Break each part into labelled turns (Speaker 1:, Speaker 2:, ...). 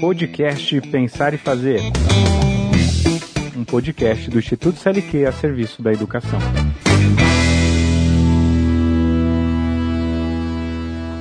Speaker 1: Podcast Pensar e Fazer. Um podcast do Instituto CLQ a serviço da educação.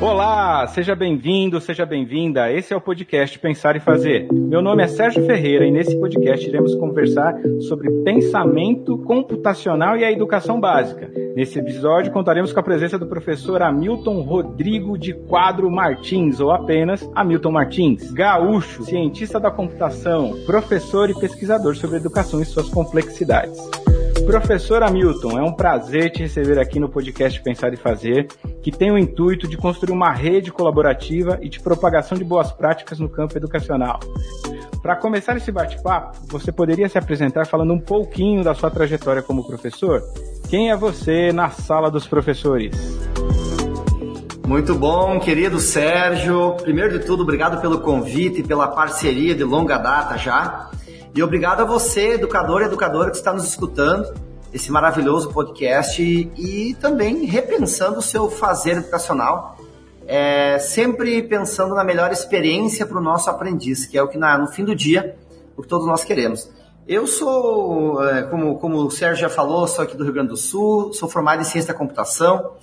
Speaker 1: Olá, seja bem-vindo, seja bem-vinda. Esse é o podcast Pensar e Fazer. Meu nome é Sérgio Ferreira e nesse podcast iremos conversar sobre pensamento computacional e a educação básica. Nesse episódio contaremos com a presença do professor Hamilton Rodrigo de Quadro Martins, ou apenas Hamilton Martins, gaúcho, cientista da computação, professor e pesquisador sobre educação e suas complexidades. Professor Hamilton, é um prazer te receber aqui no podcast Pensar e Fazer, que tem o intuito de construir uma rede colaborativa e de propagação de boas práticas no campo educacional. Para começar esse bate-papo, você poderia se apresentar falando um pouquinho da sua trajetória como professor? Quem é você na sala dos professores?
Speaker 2: Muito bom, querido Sérgio. Primeiro de tudo, obrigado pelo convite e pela parceria de longa data já. E obrigado a você, educador e educadora, que está nos escutando, esse maravilhoso podcast e, e também repensando o seu fazer educacional, é, sempre pensando na melhor experiência para o nosso aprendiz, que é o que na, no fim do dia, o que todos nós queremos. Eu sou, é, como, como o Sérgio já falou, sou aqui do Rio Grande do Sul, sou formado em ciência da computação.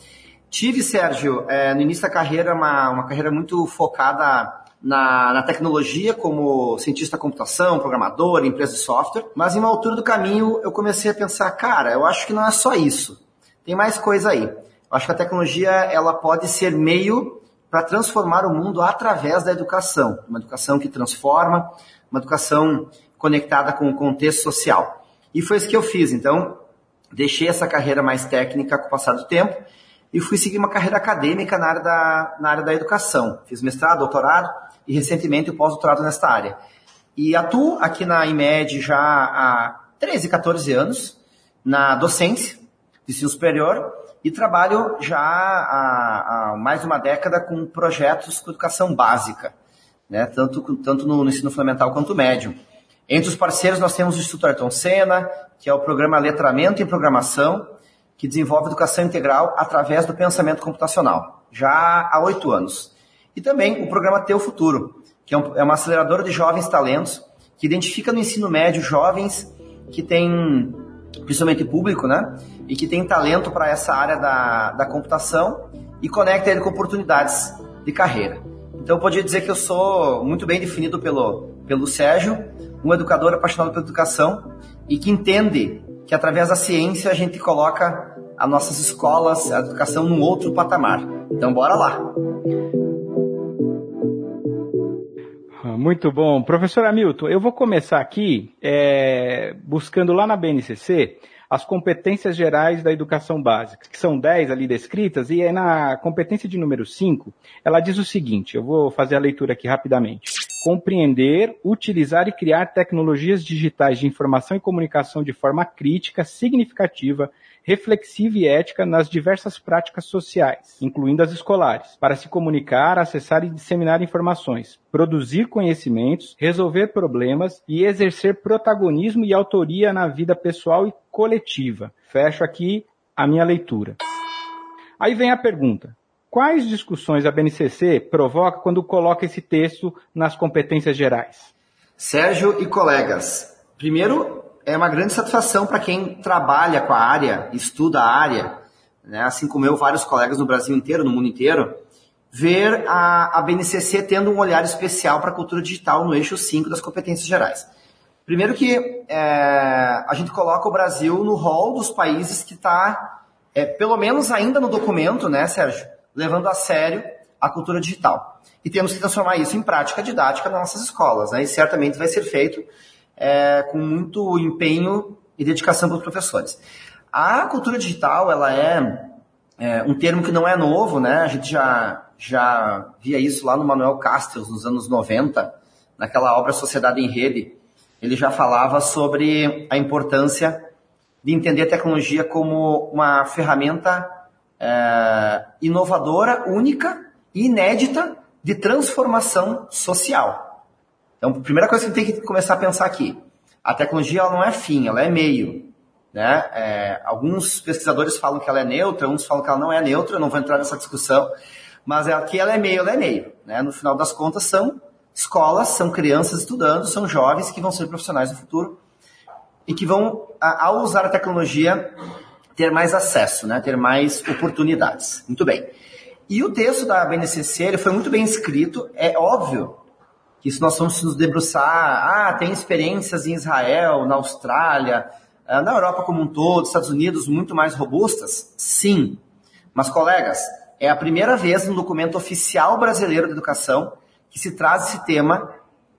Speaker 2: Tive, Sérgio, é, no início da carreira, uma, uma carreira muito focada na, na, tecnologia como cientista da computação, programador, empresa de software, mas em uma altura do caminho eu comecei a pensar, cara, eu acho que não é só isso. Tem mais coisa aí. Eu acho que a tecnologia ela pode ser meio para transformar o mundo através da educação, uma educação que transforma, uma educação conectada com o contexto social. E foi isso que eu fiz. Então, deixei essa carreira mais técnica com o passar do tempo e fui seguir uma carreira acadêmica na área da, na área da educação. Fiz mestrado, doutorado e recentemente o pós-doutorado nesta área. E atuo aqui na IMED já há 13, 14 anos, na docência de ensino superior, e trabalho já há, há, mais de uma década com projetos com educação básica, né? tanto, tanto no, no ensino fundamental quanto médio. Entre os parceiros nós temos o Instituto Ayrton Senna, que é o programa Letramento em Programação, que desenvolve educação integral através do pensamento computacional, já há oito anos. E também o programa Teu Futuro, que é, é uma aceleradora de jovens talentos que identifica no ensino médio jovens que têm, principalmente público, né? E que tem talento para essa área da, da computação e conecta ele com oportunidades de carreira. Então eu podia dizer que eu sou muito bem definido pelo, pelo Sérgio, um educador apaixonado pela educação e que entende que através da ciência a gente coloca as nossas escolas, a educação num outro patamar. Então bora lá!
Speaker 1: Muito bom. Professor Hamilton, eu vou começar aqui é, buscando lá na BNCC as competências gerais da educação básica, que são 10 ali descritas, e na competência de número 5, ela diz o seguinte, eu vou fazer a leitura aqui rapidamente. Compreender, utilizar e criar tecnologias digitais de informação e comunicação de forma crítica, significativa, reflexiva e ética nas diversas práticas sociais, incluindo as escolares, para se comunicar, acessar e disseminar informações, produzir conhecimentos, resolver problemas e exercer protagonismo e autoria na vida pessoal e coletiva. Fecho aqui a minha leitura. Aí vem a pergunta: quais discussões a BNCC provoca quando coloca esse texto nas competências gerais?
Speaker 2: Sérgio e colegas, primeiro é uma grande satisfação para quem trabalha com a área, estuda a área, né, assim como eu, vários colegas no Brasil inteiro, no mundo inteiro, ver a, a BNCC tendo um olhar especial para a cultura digital no eixo 5 das competências gerais. Primeiro que é, a gente coloca o Brasil no rol dos países que está, é, pelo menos ainda no documento, né, Sérgio, levando a sério a cultura digital. E temos que transformar isso em prática didática nas nossas escolas, né, e certamente vai ser feito é, com muito empenho e dedicação pelos professores. A cultura digital, ela é, é, um termo que não é novo, né? A gente já, já via isso lá no Manuel Castells, nos anos 90, naquela obra Sociedade em Rede. Ele já falava sobre a importância de entender a tecnologia como uma ferramenta é, inovadora, única e inédita de transformação social. Então, a primeira coisa que tem que começar a pensar aqui, a tecnologia ela não é fim, ela é meio. Né? É, alguns pesquisadores falam que ela é neutra, uns falam que ela não é neutra, eu não vou entrar nessa discussão, mas aqui ela é meio, ela é meio. Né? No final das contas, são escolas, são crianças estudando, são jovens que vão ser profissionais no futuro e que vão, ao usar a tecnologia, ter mais acesso, né? ter mais oportunidades. Muito bem. E o texto da BNCC ele foi muito bem escrito. É óbvio isso nós vamos nos debruçar. Ah, tem experiências em Israel, na Austrália, ah, na Europa como um todo, Estados Unidos muito mais robustas? Sim. Mas, colegas, é a primeira vez no documento oficial brasileiro de educação que se traz esse tema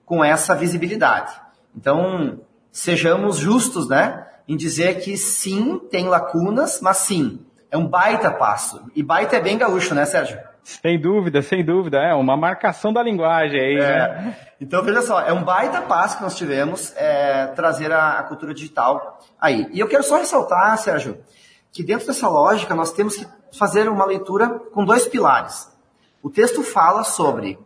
Speaker 2: com essa visibilidade. Então, sejamos justos, né? Em dizer que sim, tem lacunas, mas sim, é um baita passo. E baita é bem gaúcho, né, Sérgio?
Speaker 1: Sem dúvida, sem dúvida. É uma marcação da linguagem aí, é. né?
Speaker 2: Então, veja só, é um baita passo que nós tivemos é, trazer a, a, cultura digital aí. E eu quero só ressaltar, Sérgio, que dentro dessa lógica nós temos que fazer uma leitura com dois pilares. O texto fala sobre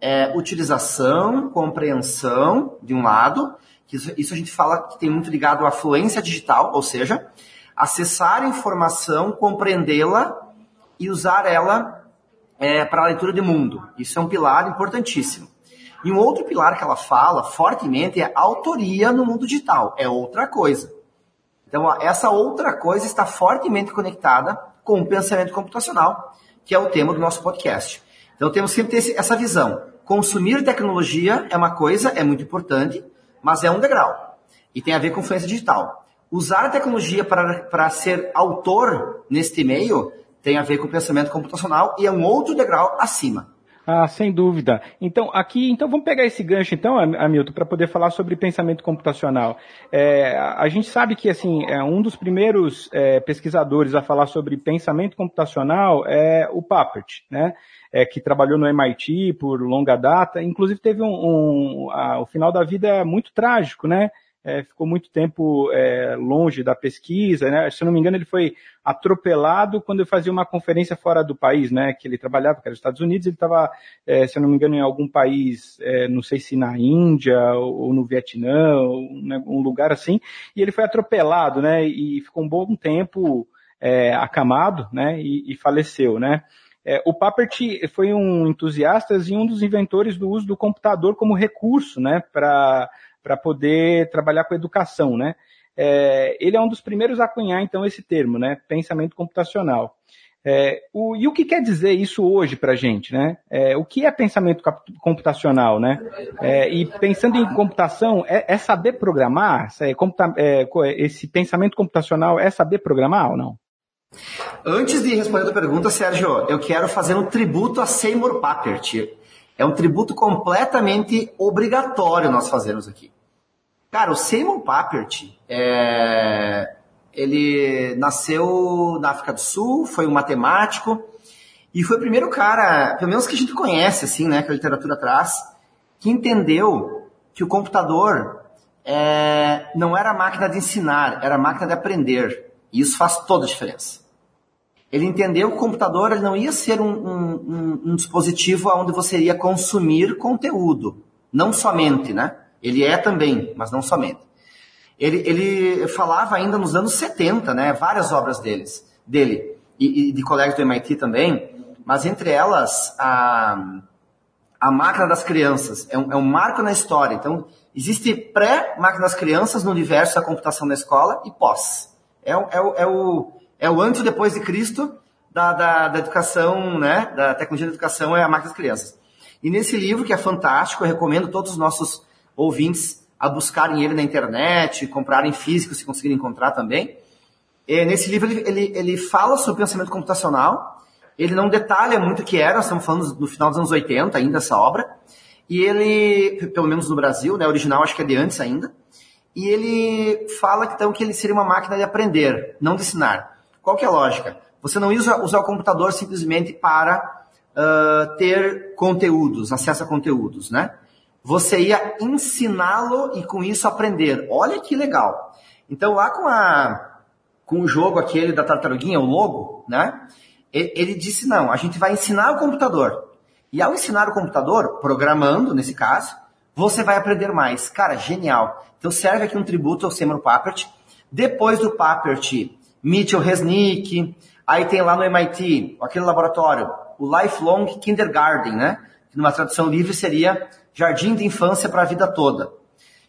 Speaker 2: é, utilização, compreensão, de um lado, que isso, isso a gente fala que tem muito ligado à fluência digital, ou seja, acessar a informação, compreendê-la e usar ela é, para a leitura de mundo. Isso é um pilar importantíssimo. E um outro pilar que ela fala fortemente é autoria no mundo digital. É outra coisa. Então, essa outra coisa está fortemente conectada com o pensamento computacional, que é o tema do nosso podcast. Então, temos que ter essa visão. Consumir tecnologia é uma coisa, é muito importante, mas é um degrau. E tem a ver com influência digital. Usar a tecnologia para, para ser autor neste meio tem a ver com o pensamento computacional e é um outro degrau acima.
Speaker 1: Ah, sem dúvida. Então, aqui, então vamos pegar esse gancho, então, Hamilton, para poder falar sobre pensamento computacional. É, a gente sabe que, assim, é, um dos primeiros é, pesquisadores a falar sobre pensamento computacional é o Papert, né? é, que trabalhou no MIT por longa data, inclusive teve um, um a, o final da vida muito trágico, né? É, ficou muito tempo é, longe da pesquisa, né? Se eu não me engano, ele foi atropelado quando ele fazia uma conferência fora do país, né? Que ele trabalhava, que era os Estados Unidos, ele estava, é, se eu não me engano, em algum país, é, não sei se na Índia ou, no Vietnã, ou, né, um lugar assim, e ele foi atropelado, né? E ficou um bom tempo é, acamado, né? E, e faleceu, né? É, o Papert foi um entusiasta e um dos inventores do uso do computador como recurso, né, para poder trabalhar com educação, né. É, ele é um dos primeiros a cunhar, então, esse termo, né, pensamento computacional. É, o, e o que quer dizer isso hoje para a gente, né? É, o que é pensamento computacional, né? É, e pensando em computação, é, é saber programar? É, computa, é, esse pensamento computacional é saber programar ou não?
Speaker 2: Antes de responder a pergunta, Sérgio, eu quero fazer um tributo a Seymour Papert. É um tributo completamente obrigatório nós fazermos aqui. Cara, o Seymour Papert, é... ele nasceu na África do Sul, foi um matemático e foi o primeiro cara, pelo menos que a gente conhece, assim, né, que a literatura traz, que entendeu que o computador é... não era máquina de ensinar, era máquina de aprender. E isso faz toda a diferença. Ele entendeu que o computador ele não ia ser um, um, um, dispositivo onde você iria consumir conteúdo. Não somente, né? Ele é também, mas não somente. Ele, ele falava ainda nos anos 70, né? Várias obras deles, dele e, e de colegas do MIT também, mas entre elas a, a máquina das crianças. É um, é um marco na história. Então, existe pré-máquina das crianças no universo da computação na escola e pós. É, é, é o é o antes e depois de Cristo da, da, da, educação, né? Da tecnologia da educação é a máquina das crianças. E nesse livro, que é fantástico, eu recomendo todos os nossos ouvintes a buscarem ele na internet, comprarem físico se conseguirem encontrar também. E nesse livro ele, ele, ele fala sobre pensamento computacional, ele não detalha muito o que era, estamos falando no final dos anos 80 ainda essa obra, e ele, pelo menos no Brasil, né, original acho que é de antes ainda, e ele fala então que ele seria uma máquina de aprender, não de ensinar. Qual que é a lógica? Você não usa usar o computador simplesmente para uh, ter conteúdos, acesso a conteúdos, né? Você ia ensiná-lo e com isso aprender. Olha que legal. Então lá com a com o jogo aquele da tartaruguinha, o logo, né? Ele disse não, a gente vai ensinar o computador. E ao ensinar o computador, programando nesse caso, você vai aprender mais. Cara, genial. Então serve aqui um tributo ao Seymour Papert, Depois do Papert, Mitchell Resnick, aí tem lá no MIT, aquele laboratório, o Lifelong Kindergarten, né? Que numa tradução livre seria Jardim de Infância para a Vida Toda.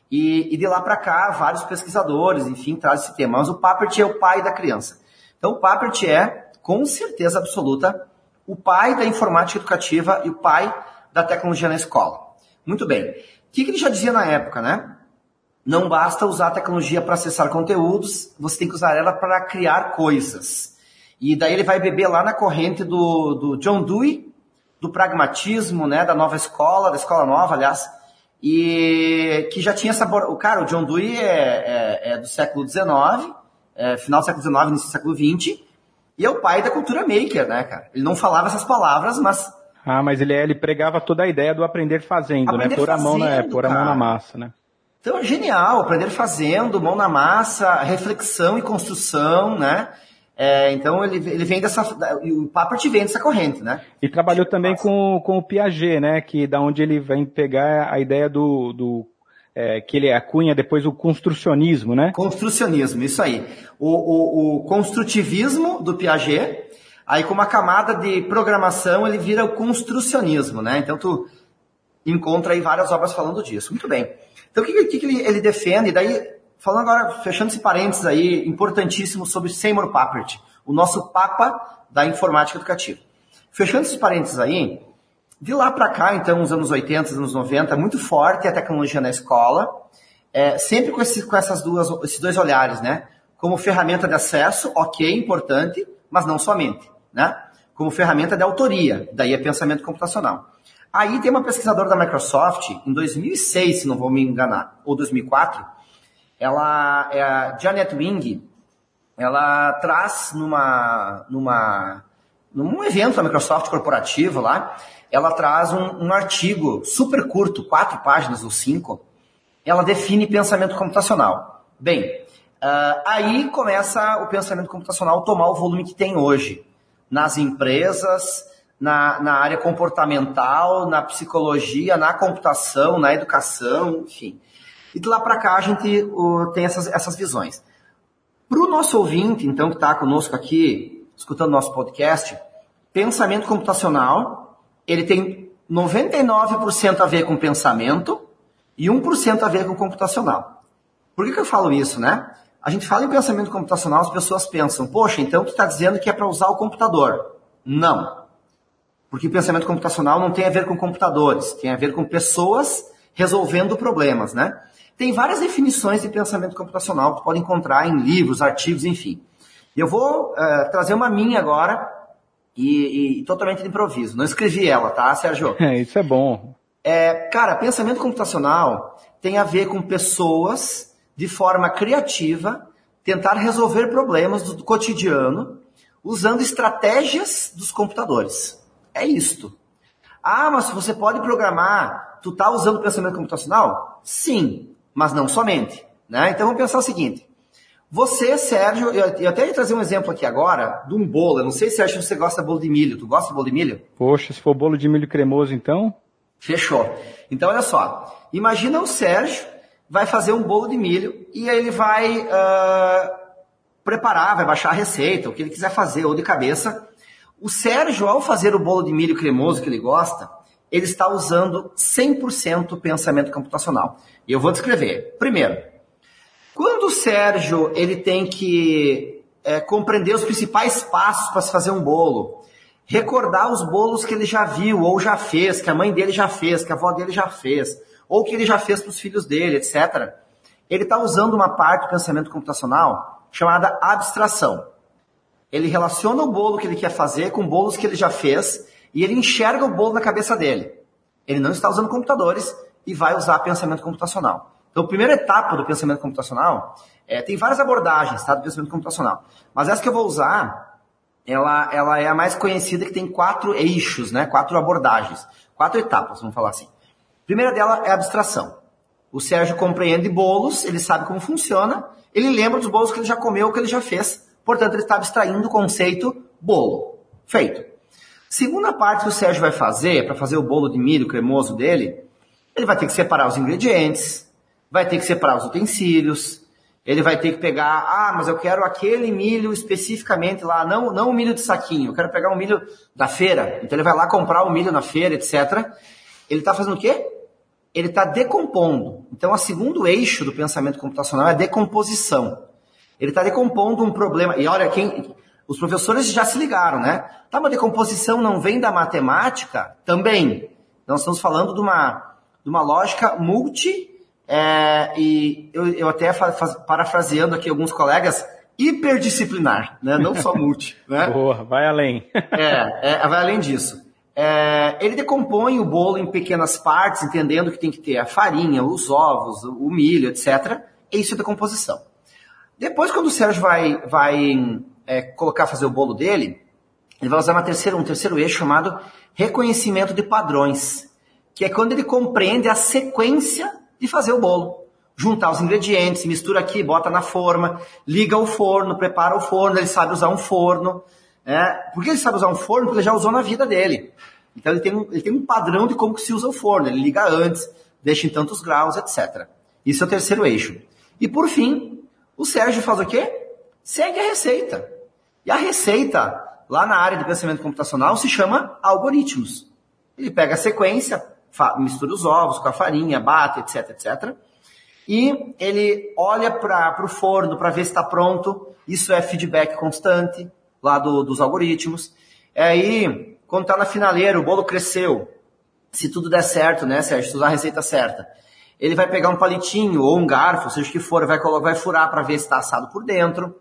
Speaker 2: E, e de lá para cá, vários pesquisadores, enfim, trazem esse tema. Mas o Papert é o pai da criança. Então, o Papert é, com certeza absoluta, o pai da informática educativa e o pai da tecnologia na escola. Muito bem. O que, que ele já dizia na época, né? Não basta usar a tecnologia para acessar conteúdos, você tem que usar ela para criar coisas. E daí ele vai beber lá na corrente do, do John Dewey, do pragmatismo, né, da nova escola, da escola nova, aliás, e que já tinha essa... O cara, o John Dewey é, é, é do século XIX, é, final do século XIX, início do século XX, e é o pai da cultura maker, né, cara? Ele não falava essas palavras, mas...
Speaker 1: Ah, mas ele, ele pregava toda a ideia do aprender fazendo, né? aprender né? Pôr a mão na, é, pôr a mão na massa, né?
Speaker 2: Então é genial, aprender fazendo, mão na massa, reflexão e construção, né? É, então ele, ele vem dessa. O Papert vem dessa corrente, né?
Speaker 1: E trabalhou também com, com o Piaget, né? Que da onde ele vem pegar a ideia do, do é, que ele acunha depois o construcionismo, né?
Speaker 2: Construcionismo, isso aí. O, o, o, construtivismo do Piaget, aí com uma camada de programação ele vira o construcionismo, né? Então tu encontra aí várias obras falando disso. Muito bem. Então, o que, que, que ele, ele, defende? Daí, falando agora, fechando esse parênteses aí, importantíssimo sobre Seymour Papert, o nosso papa da informática educativa. Fechando esses parênteses aí, de lá para cá, então, nos anos 80, anos 90, muito forte a tecnologia na escola, é, sempre com, esse, com essas duas, esses dois olhares, né? Como ferramenta de acesso, ok, importante, mas não somente, né? Como ferramenta de autoria, daí é pensamento computacional. Aí tem uma pesquisadora da Microsoft, em 2006, se não vou me enganar, ou 2004, ela é a Janet Wing, ela traz numa, numa, num evento da Microsoft corporativo lá, ela traz um, um artigo super curto, quatro páginas ou cinco, ela define pensamento computacional. Bem, uh, aí começa o pensamento computacional tomar o volume que tem hoje nas empresas, na, na área comportamental, na psicologia, na computação, na educação, enfim. E de lá para cá a gente uh, tem essas, essas visões. Para o nosso ouvinte, então, que está conosco aqui, escutando nosso podcast, pensamento computacional, ele tem 99% a ver com pensamento e 1% a ver com computacional. Por que, que eu falo isso, né? A gente fala em pensamento computacional, as pessoas pensam, poxa, então tu está dizendo que é para usar o computador. Não. Porque pensamento computacional não tem a ver com computadores, tem a ver com pessoas resolvendo problemas, né? Tem várias definições de pensamento computacional que tu pode encontrar em livros, artigos, enfim. Eu vou uh, trazer uma minha agora e, e, totalmente de improviso. Não escrevi ela, tá, Sérgio?
Speaker 1: É, isso é bom.
Speaker 2: É, cara, pensamento computacional tem a ver com pessoas de forma criativa tentar resolver problemas do cotidiano usando estratégias dos computadores. É isto. Ah, mas você pode programar, tu tá usando pensamento computacional? Sim, mas não somente. Né? Então vamos pensar o seguinte. Você, Sérgio, eu, eu até ia trazer um exemplo aqui agora de um bolo. Eu não sei, Sérgio, se você gosta de bolo de milho. Tu gosta de bolo de milho?
Speaker 1: Poxa, se for bolo de milho cremoso, então?
Speaker 2: Fechou. Então, olha só. Imagina o Sérgio vai fazer um bolo de milho e aí ele vai uh, preparar, vai baixar a receita, o que ele quiser fazer, ou de cabeça, o Sérgio, ao fazer o bolo de milho cremoso que ele gosta, ele está usando 100% pensamento computacional. E eu vou descrever. Primeiro, quando o Sérgio ele tem que é, compreender os principais passos para se fazer um bolo, recordar os bolos que ele já viu ou já fez, que a mãe dele já fez, que a avó dele já fez, ou que ele já fez para os filhos dele, etc. Ele está usando uma parte do pensamento computacional chamada abstração. Ele relaciona o bolo que ele quer fazer com bolos que ele já fez e ele enxerga o bolo na cabeça dele. Ele não está usando computadores e vai usar pensamento computacional. Então, a primeira etapa do pensamento computacional é, tem várias abordagens tá, do pensamento computacional, mas essa que eu vou usar, ela, ela é a mais conhecida que tem quatro eixos, né, quatro abordagens, quatro etapas, vamos falar assim. A primeira dela é a abstração. O Sérgio compreende bolos, ele sabe como funciona, ele lembra dos bolos que ele já comeu, que ele já fez, Portanto, ele está abstraindo o conceito bolo. Feito. Segunda parte que o Sérgio vai fazer, para fazer o bolo de milho cremoso dele, ele vai ter que separar os ingredientes, vai ter que separar os utensílios, ele vai ter que pegar, ah, mas eu quero aquele milho especificamente lá, não, não o milho de saquinho, eu quero pegar um milho da feira. Então ele vai lá comprar o milho na feira, etc. Ele está fazendo o quê? Ele está decompondo. Então, o segundo eixo do pensamento computacional é a decomposição. Ele está decompondo um problema. E olha, quem, os professores já se ligaram, né? Tá, mas decomposição não vem da matemática? Também. Nós estamos falando de uma, de uma lógica multi é, e eu, eu até faz, parafraseando aqui alguns colegas, hiperdisciplinar, né? não só multi. Né?
Speaker 1: Boa, vai além.
Speaker 2: é, é, vai além disso. É, ele decompõe o bolo em pequenas partes, entendendo que tem que ter a farinha, os ovos, o milho, etc. E isso é decomposição. Depois, quando o Sérgio vai, vai é, colocar, fazer o bolo dele, ele vai usar uma terceira, um terceiro eixo chamado reconhecimento de padrões, que é quando ele compreende a sequência de fazer o bolo. Juntar os ingredientes, mistura aqui, bota na forma, liga o forno, prepara o forno, ele sabe usar um forno. Né? Por que ele sabe usar um forno? Porque ele já usou na vida dele. Então ele tem um, ele tem um padrão de como que se usa o forno. Ele liga antes, deixa em tantos graus, etc. Isso é o terceiro eixo. E por fim, o Sérgio faz o quê? Segue a receita. E a receita, lá na área de pensamento computacional, se chama algoritmos. Ele pega a sequência, mistura os ovos com a farinha, bate, etc, etc. E ele olha para o forno para ver se está pronto. Isso é feedback constante lá do, dos algoritmos. E aí, quando está na finaleira, o bolo cresceu. Se tudo der certo, né, Sérgio? Se usar a receita certa. Ele vai pegar um palitinho ou um garfo, seja o que for, vai, vai furar para ver se está assado por dentro.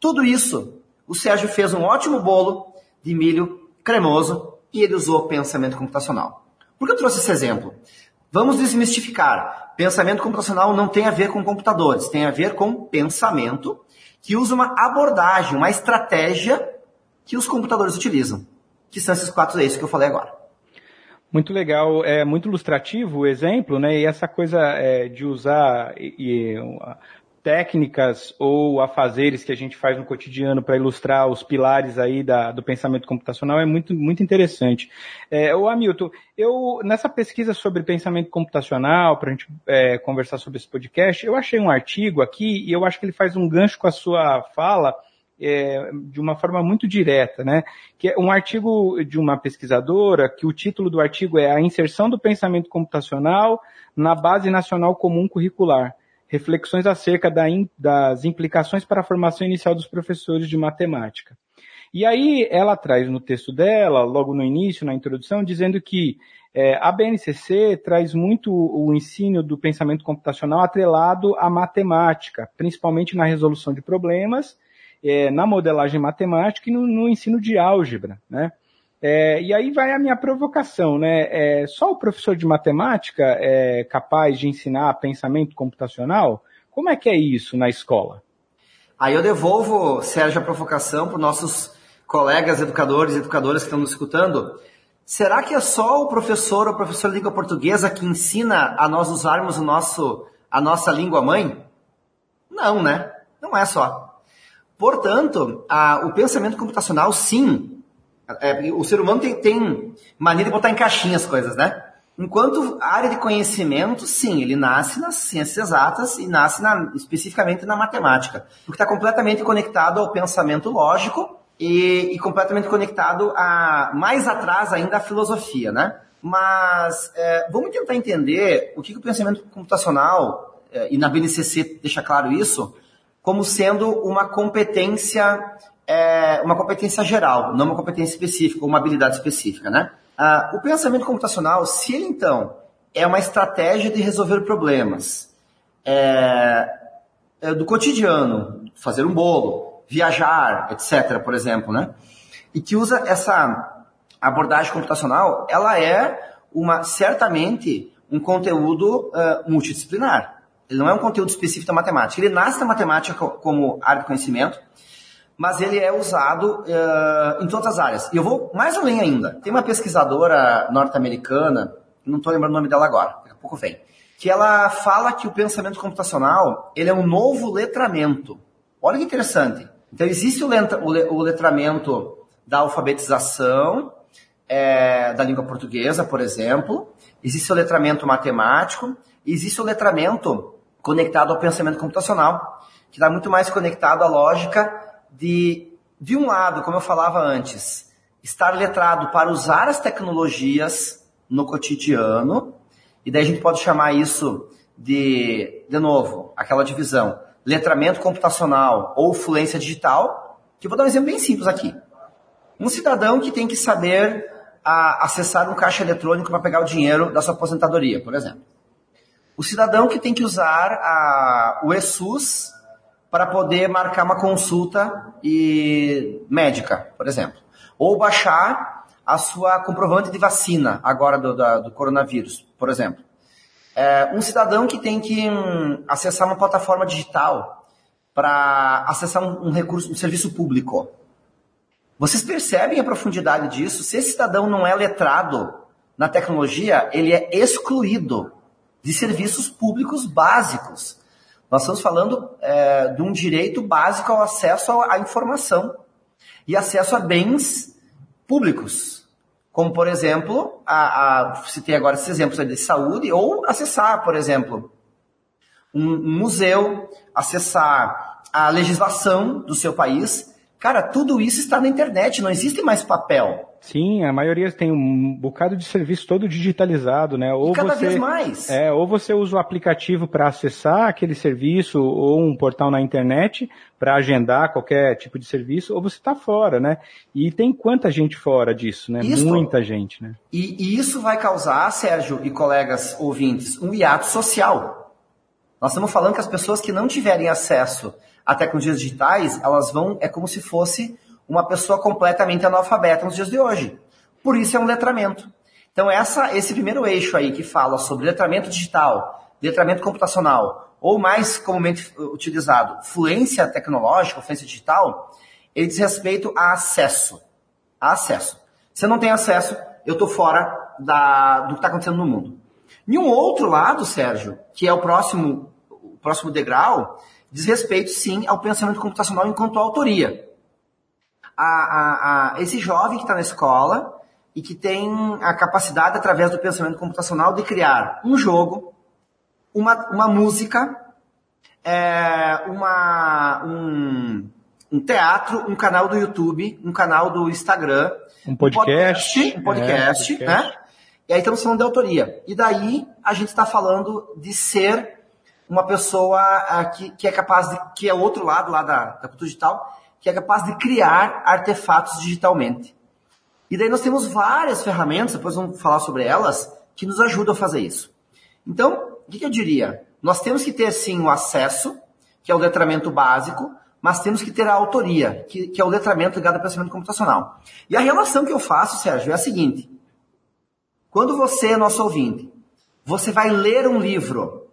Speaker 2: Tudo isso, o Sérgio fez um ótimo bolo de milho cremoso e ele usou pensamento computacional. Por que eu trouxe esse exemplo? Vamos desmistificar. Pensamento computacional não tem a ver com computadores, tem a ver com pensamento que usa uma abordagem, uma estratégia que os computadores utilizam, que são esses quatro eixos que eu falei agora.
Speaker 1: Muito legal, é muito ilustrativo o exemplo, né? E essa coisa é, de usar e, e, técnicas ou afazeres que a gente faz no cotidiano para ilustrar os pilares aí da, do pensamento computacional é muito, muito interessante. É, o Hamilton, eu, nessa pesquisa sobre pensamento computacional, para a gente é, conversar sobre esse podcast, eu achei um artigo aqui e eu acho que ele faz um gancho com a sua fala, é, de uma forma muito direta, né? Que é um artigo de uma pesquisadora, que o título do artigo é A Inserção do Pensamento Computacional na Base Nacional Comum Curricular reflexões acerca da in, das implicações para a formação inicial dos professores de matemática. E aí ela traz no texto dela, logo no início, na introdução, dizendo que é, a BNCC traz muito o ensino do pensamento computacional atrelado à matemática, principalmente na resolução de problemas, é, na modelagem matemática e no, no ensino de álgebra, né? É, e aí vai a minha provocação, né? É, só o professor de matemática é capaz de ensinar pensamento computacional? Como é que é isso na escola?
Speaker 2: Aí eu devolvo, Sérgio, a provocação para os nossos colegas educadores e educadoras que estão nos escutando. Será que é só o professor ou professor de língua portuguesa que ensina a nós usarmos o nosso, a nossa língua mãe? Não, né? Não é só. Portanto, a, o pensamento computacional, sim, é, o ser humano tem, tem de botar em caixinha as coisas, né? Enquanto área de conhecimento, sim, ele nasce nas ciências exatas e nasce na, especificamente na matemática, porque está completamente conectado ao pensamento lógico e, e, completamente conectado a mais atrás ainda à filosofia, né? Mas é, vamos tentar entender o que, que o pensamento computacional é, e na BNCC deixa claro isso como sendo uma competência é uma competência geral, não uma competência específica, uma habilidade específica, né? Ah, o pensamento computacional, se ele então é uma estratégia de resolver problemas é, é do cotidiano, fazer um bolo, viajar, etc., por exemplo, né? E que usa essa abordagem computacional, ela é uma certamente um conteúdo uh, multidisciplinar. Ele não é um conteúdo específico da matemática. Ele nasce da matemática como área de conhecimento, mas ele é usado uh, em todas as áreas. E eu vou mais além ainda. Tem uma pesquisadora norte-americana, não estou lembrando o nome dela agora, daqui a pouco vem, que ela fala que o pensamento computacional ele é um novo letramento. Olha que interessante. Então existe o, letra, o, o letramento da alfabetização é, da língua portuguesa, por exemplo. Existe o letramento matemático. Existe o letramento conectado ao pensamento computacional, que está muito mais conectado à lógica de, de um lado, como eu falava antes, estar letrado para usar as tecnologias no cotidiano, e daí a gente pode chamar isso de, de novo, aquela divisão, letramento computacional ou fluência digital, que eu vou dar um exemplo bem simples aqui. Um cidadão que tem que saber a, acessar um caixa eletrônico para pegar o dinheiro da sua aposentadoria, por exemplo. O cidadão que tem que usar a, o ESUS para poder marcar uma consulta e, médica, por exemplo. Ou baixar a sua comprovante de vacina, agora do, do, do coronavírus, por exemplo. É, um cidadão que tem que hum, acessar uma plataforma digital para acessar um, um recurso, um serviço público. Vocês percebem a profundidade disso? Se esse cidadão não é letrado na tecnologia, ele é excluído de serviços públicos básicos. Nós estamos falando é, de um direito básico ao acesso à informação e acesso a bens públicos, como por exemplo, a, a citei agora esses exemplos de saúde, ou acessar, por exemplo, um, um museu, acessar a legislação do seu país. Cara, tudo isso está na internet, não existe mais papel.
Speaker 1: Sim, a maioria tem um bocado de serviço todo digitalizado, né? Ou
Speaker 2: e cada
Speaker 1: você,
Speaker 2: vez mais.
Speaker 1: É, ou você usa o aplicativo para acessar aquele serviço ou um portal na internet para agendar qualquer tipo de serviço, ou você está fora, né? E tem quanta gente fora disso, né? Isso, Muita gente, né?
Speaker 2: E, e isso vai causar, Sérgio e colegas ouvintes, um hiato social. Nós estamos falando que as pessoas que não tiverem acesso a tecnologias digitais, elas vão, é como se fosse uma pessoa completamente analfabeta nos dias de hoje. Por isso é um letramento. Então essa, esse primeiro eixo aí que fala sobre letramento digital, letramento computacional, ou mais comumente utilizado, fluência tecnológica, fluência digital, ele diz respeito a acesso. A acesso. Se eu não tenho acesso, eu estou fora da, do que está acontecendo no mundo. E um outro lado, Sérgio, que é o próximo, o próximo degrau, diz respeito sim ao pensamento computacional enquanto autoria a, a, a esse jovem que está na escola e que tem a capacidade, através do pensamento computacional, de criar um jogo, uma, uma música, é, uma, um, um teatro, um canal do YouTube, um canal do Instagram,
Speaker 1: um podcast,
Speaker 2: um podcast, um podcast, é, podcast. né? E aí estamos falando de autoria. E daí a gente está falando de ser uma pessoa uh, que, que é capaz de, que é outro lado lá da, da cultura digital, que é capaz de criar artefatos digitalmente. E daí nós temos várias ferramentas, depois vamos falar sobre elas, que nos ajudam a fazer isso. Então, o que eu diria? Nós temos que ter sim o acesso, que é o letramento básico, mas temos que ter a autoria, que, que é o letramento ligado ao pensamento computacional. E a relação que eu faço, Sérgio, é a seguinte. Quando você, nosso ouvinte, você vai ler um livro,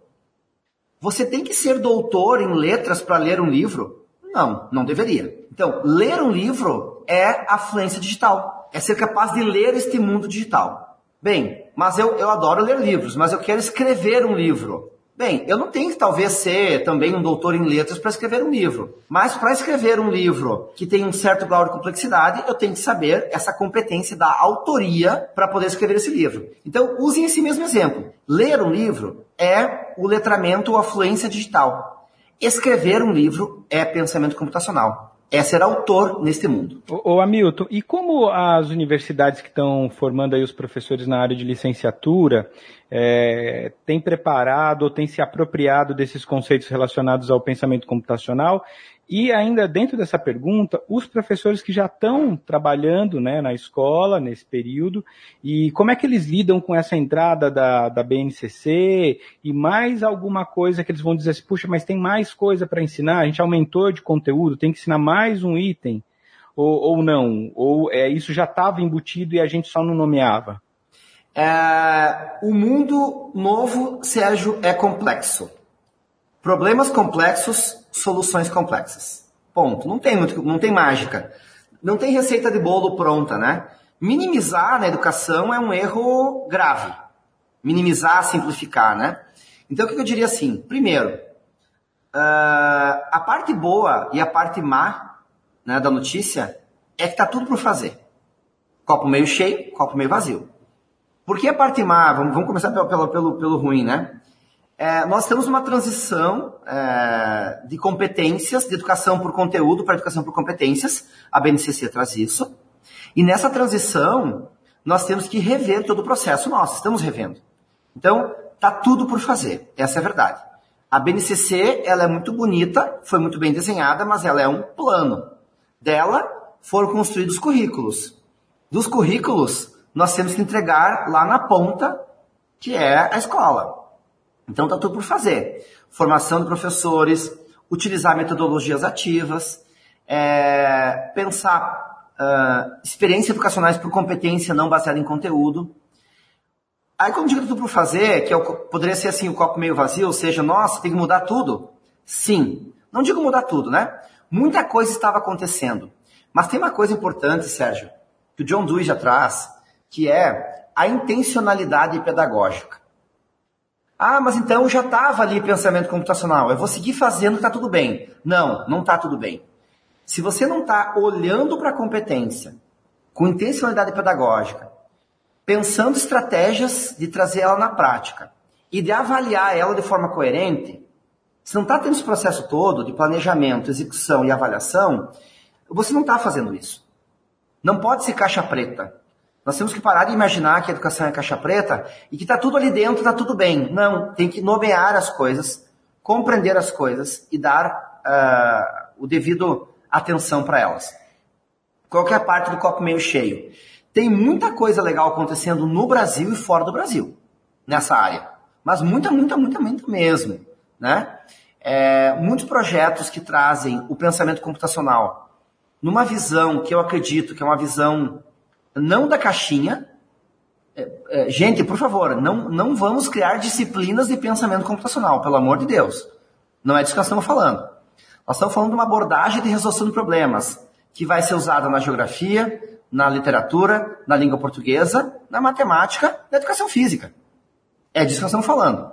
Speaker 2: você tem que ser doutor em letras para ler um livro? Não, não deveria. Então, ler um livro é a fluência digital. É ser capaz de ler este mundo digital. Bem, mas eu, eu adoro ler livros, mas eu quero escrever um livro. Bem, eu não tenho que talvez ser também um doutor em letras para escrever um livro. Mas para escrever um livro que tem um certo grau de complexidade, eu tenho que saber essa competência da autoria para poder escrever esse livro. Então, usem esse mesmo exemplo. Ler um livro é o letramento ou a fluência digital. Escrever um livro é pensamento computacional. É ser autor neste mundo.
Speaker 1: Ô, Hamilton, e como as universidades que estão formando aí os professores na área de licenciatura é, têm preparado ou têm se apropriado desses conceitos relacionados ao pensamento computacional? E ainda dentro dessa pergunta, os professores que já estão trabalhando né, na escola nesse período, e como é que eles lidam com essa entrada da, da BNCC e mais alguma coisa que eles vão dizer assim, puxa, mas tem mais coisa para ensinar, a gente aumentou de conteúdo, tem que ensinar mais um item, ou, ou não, ou é, isso já estava embutido e a gente só não nomeava?
Speaker 2: É, o mundo novo, Sérgio, é complexo. Problemas complexos, soluções complexas. Ponto. Não tem não tem mágica. Não tem receita de bolo pronta, né? Minimizar na educação é um erro grave. Minimizar, simplificar, né? Então o que eu diria assim? Primeiro, uh, a parte boa e a parte má né, da notícia é que tá tudo por fazer. Copo meio cheio, copo meio vazio. Por que a parte má? Vamos, vamos começar pelo, pelo, pelo, pelo ruim, né? É, nós estamos numa transição é, de competências, de educação por conteúdo para educação por competências. A BNCC traz isso. E nessa transição, nós temos que rever todo o processo. Nós estamos revendo. Então, tá tudo por fazer. Essa é a verdade. A BNCC, ela é muito bonita, foi muito bem desenhada, mas ela é um plano. Dela foram construídos currículos. Dos currículos, nós temos que entregar lá na ponta, que é a escola. Então tá tudo por fazer. Formação de professores, utilizar metodologias ativas, é, pensar uh, experiências educacionais por competência não baseada em conteúdo. Aí quando digo tudo por fazer, que é poderia ser assim o copo meio vazio, ou seja, nossa, tem que mudar tudo. Sim. Não digo mudar tudo, né? Muita coisa estava acontecendo. Mas tem uma coisa importante, Sérgio, que o John Dewey já traz, que é a intencionalidade pedagógica. Ah, mas então já estava ali pensamento computacional. Eu vou seguir fazendo, está tudo bem. Não, não está tudo bem. Se você não está olhando para a competência com intencionalidade pedagógica, pensando estratégias de trazer ela na prática e de avaliar ela de forma coerente, se não está tendo esse processo todo de planejamento, execução e avaliação, você não está fazendo isso. Não pode ser caixa preta. Nós temos que parar de imaginar que a educação é caixa preta e que está tudo ali dentro, está tudo bem. Não, tem que nomear as coisas, compreender as coisas e dar uh, o devido atenção para elas. Qual é a parte do copo meio cheio? Tem muita coisa legal acontecendo no Brasil e fora do Brasil nessa área, mas muita, muita, muita, muita mesmo, né? É, muitos projetos que trazem o pensamento computacional numa visão que eu acredito que é uma visão não da caixinha. É, é, gente, por favor, não, não vamos criar disciplinas de pensamento computacional, pelo amor de Deus. Não é disso que nós estamos falando. Nós estamos falando de uma abordagem de resolução de problemas que vai ser usada na geografia, na literatura, na língua portuguesa, na matemática, na educação física. É disso que nós estamos falando.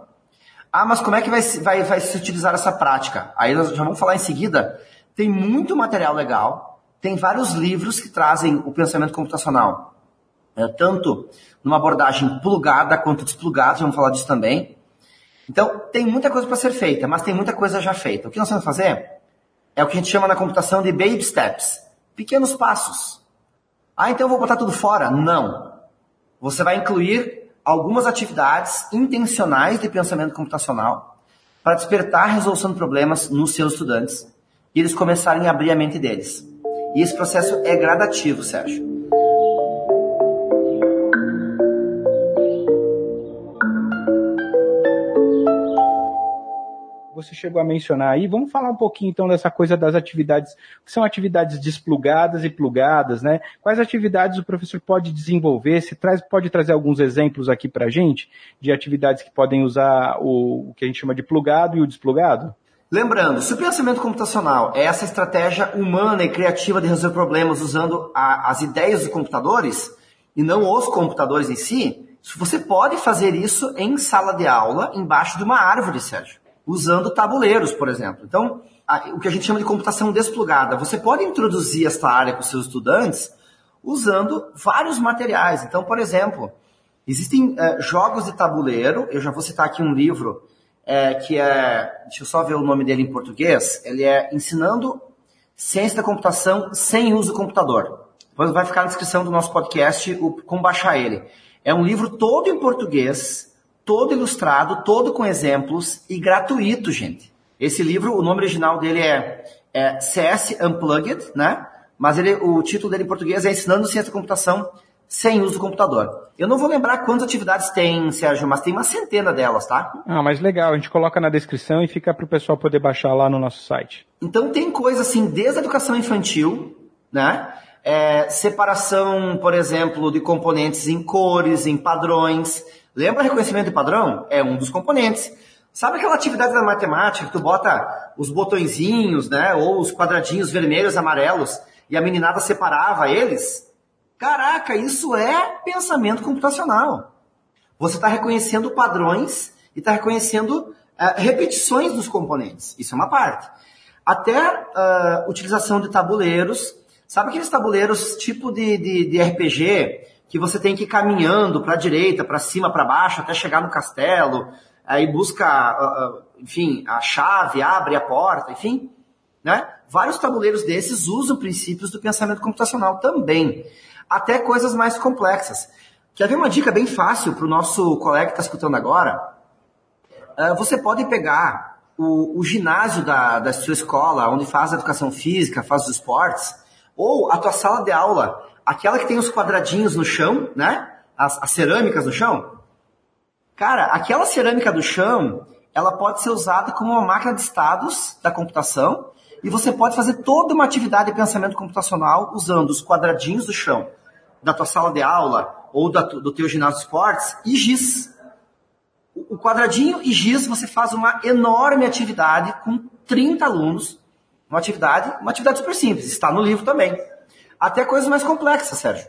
Speaker 2: Ah, mas como é que vai, vai, vai se utilizar essa prática? Aí nós já vamos falar em seguida. Tem muito material legal, tem vários livros que trazem o pensamento computacional, é, tanto numa abordagem plugada quanto desplugada, vamos falar disso também. Então, tem muita coisa para ser feita, mas tem muita coisa já feita. O que nós vamos fazer é o que a gente chama na computação de baby steps, pequenos passos. Ah, então eu vou botar tudo fora? Não. Você vai incluir algumas atividades intencionais de pensamento computacional para despertar a resolução de problemas nos seus estudantes e eles começarem a abrir a mente deles. E esse processo é gradativo, Sérgio.
Speaker 1: Você chegou a mencionar aí, vamos falar um pouquinho então dessa coisa das atividades, que são atividades desplugadas e plugadas, né? Quais atividades o professor pode desenvolver? Se traz, pode trazer alguns exemplos aqui para gente de atividades que podem usar o, o que a gente chama de plugado e o desplugado?
Speaker 2: Lembrando, se o pensamento computacional é essa estratégia humana e criativa de resolver problemas usando a, as ideias dos computadores e não os computadores em si, você pode fazer isso em sala de aula, embaixo de uma árvore, Sérgio, usando tabuleiros, por exemplo. Então, a, o que a gente chama de computação desplugada. Você pode introduzir esta área com seus estudantes usando vários materiais. Então, por exemplo, existem é, jogos de tabuleiro, eu já vou citar aqui um livro é, que é, deixa eu só ver o nome dele em português, ele é Ensinando Ciência da Computação sem uso do computador. Depois vai ficar na descrição do nosso podcast o, como baixar ele. É um livro todo em português, todo ilustrado, todo com exemplos e gratuito, gente. Esse livro, o nome original dele é, é CS Unplugged, né? Mas ele, o título dele em português é Ensinando Ciência da Computação sem uso do computador. Eu não vou lembrar quantas atividades tem, Sérgio, mas tem uma centena delas, tá?
Speaker 1: Ah, mas legal, a gente coloca na descrição e fica para o pessoal poder baixar lá no nosso site.
Speaker 2: Então tem coisa assim, desde a educação infantil, né? É, separação, por exemplo, de componentes em cores, em padrões. Lembra reconhecimento de padrão? É um dos componentes. Sabe aquela atividade da matemática que tu bota os botõezinhos, né? Ou os quadradinhos vermelhos, amarelos, e a meninada separava eles? Caraca, isso é pensamento computacional. Você está reconhecendo padrões e está reconhecendo uh, repetições dos componentes. Isso é uma parte. Até uh, utilização de tabuleiros. Sabe aqueles tabuleiros tipo de, de, de RPG que você tem que ir caminhando para a direita, para cima, para baixo, até chegar no castelo? aí busca, enfim, a chave, abre a porta, enfim, né? Vários tabuleiros desses usam princípios do pensamento computacional também, até coisas mais complexas. Quer ver uma dica bem fácil para o nosso colega que está escutando agora? Uh, você pode pegar o, o ginásio da, da sua escola, onde faz a educação física, faz os esportes, ou a tua sala de aula, aquela que tem os quadradinhos no chão, né? As, as cerâmicas no chão. Cara, aquela cerâmica do chão, ela pode ser usada como uma máquina de estados da computação e você pode fazer toda uma atividade de pensamento computacional usando os quadradinhos do chão da tua sala de aula ou da, do teu ginásio de esportes e giz. O quadradinho e giz você faz uma enorme atividade com 30 alunos, uma atividade, uma atividade super simples, está no livro também. Até coisas mais complexas, Sérgio.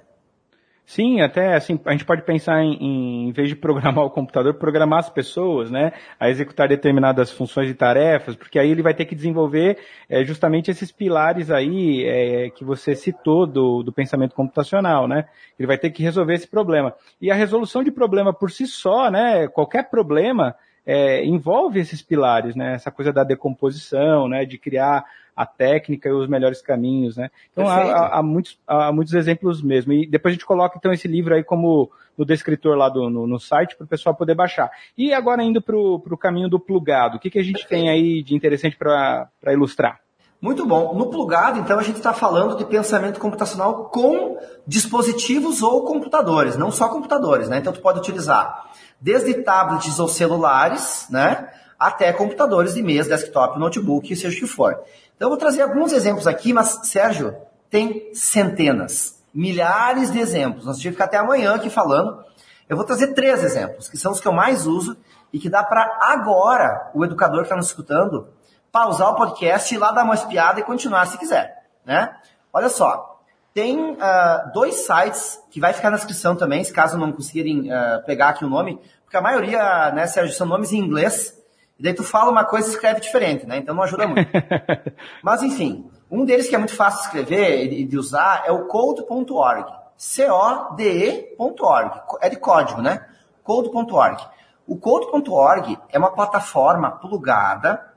Speaker 1: Sim, até assim, a gente pode pensar em, em, em vez de programar o computador, programar as pessoas, né, a executar determinadas funções e tarefas, porque aí ele vai ter que desenvolver é, justamente esses pilares aí é, que você citou do, do pensamento computacional, né, ele vai ter que resolver esse problema. E a resolução de problema por si só, né, qualquer problema, é, envolve esses pilares, né? Essa coisa da decomposição, né? De criar a técnica e os melhores caminhos, né? Então há, há, muitos, há muitos exemplos mesmo. E depois a gente coloca então esse livro aí como no descritor lá do, no, no site para o pessoal poder baixar. E agora indo para o caminho do plugado, o que, que a gente Perfeito. tem aí de interessante para ilustrar?
Speaker 2: Muito bom. No plugado, então, a gente está falando de pensamento computacional com dispositivos ou computadores, não só computadores, né? Então, tu pode utilizar desde tablets ou celulares, né? Até computadores de mesa, desktop, notebook, seja o que for. Então, eu vou trazer alguns exemplos aqui, mas, Sérgio, tem centenas, milhares de exemplos. Nós tivemos que ficar até amanhã aqui falando. Eu vou trazer três exemplos, que são os que eu mais uso e que dá para agora o educador que está nos escutando pausar o podcast, ir lá dar uma espiada e continuar se quiser, né? Olha só, tem uh, dois sites que vai ficar na descrição também, se caso não conseguirem uh, pegar aqui o nome, porque a maioria, né, Sérgio, são nomes em inglês, e daí tu fala uma coisa e escreve diferente, né? Então não ajuda muito. Mas enfim, um deles que é muito fácil de escrever e de usar é o code.org. C-O-D-E.org. É de código, né? Code.org. O code.org é uma plataforma plugada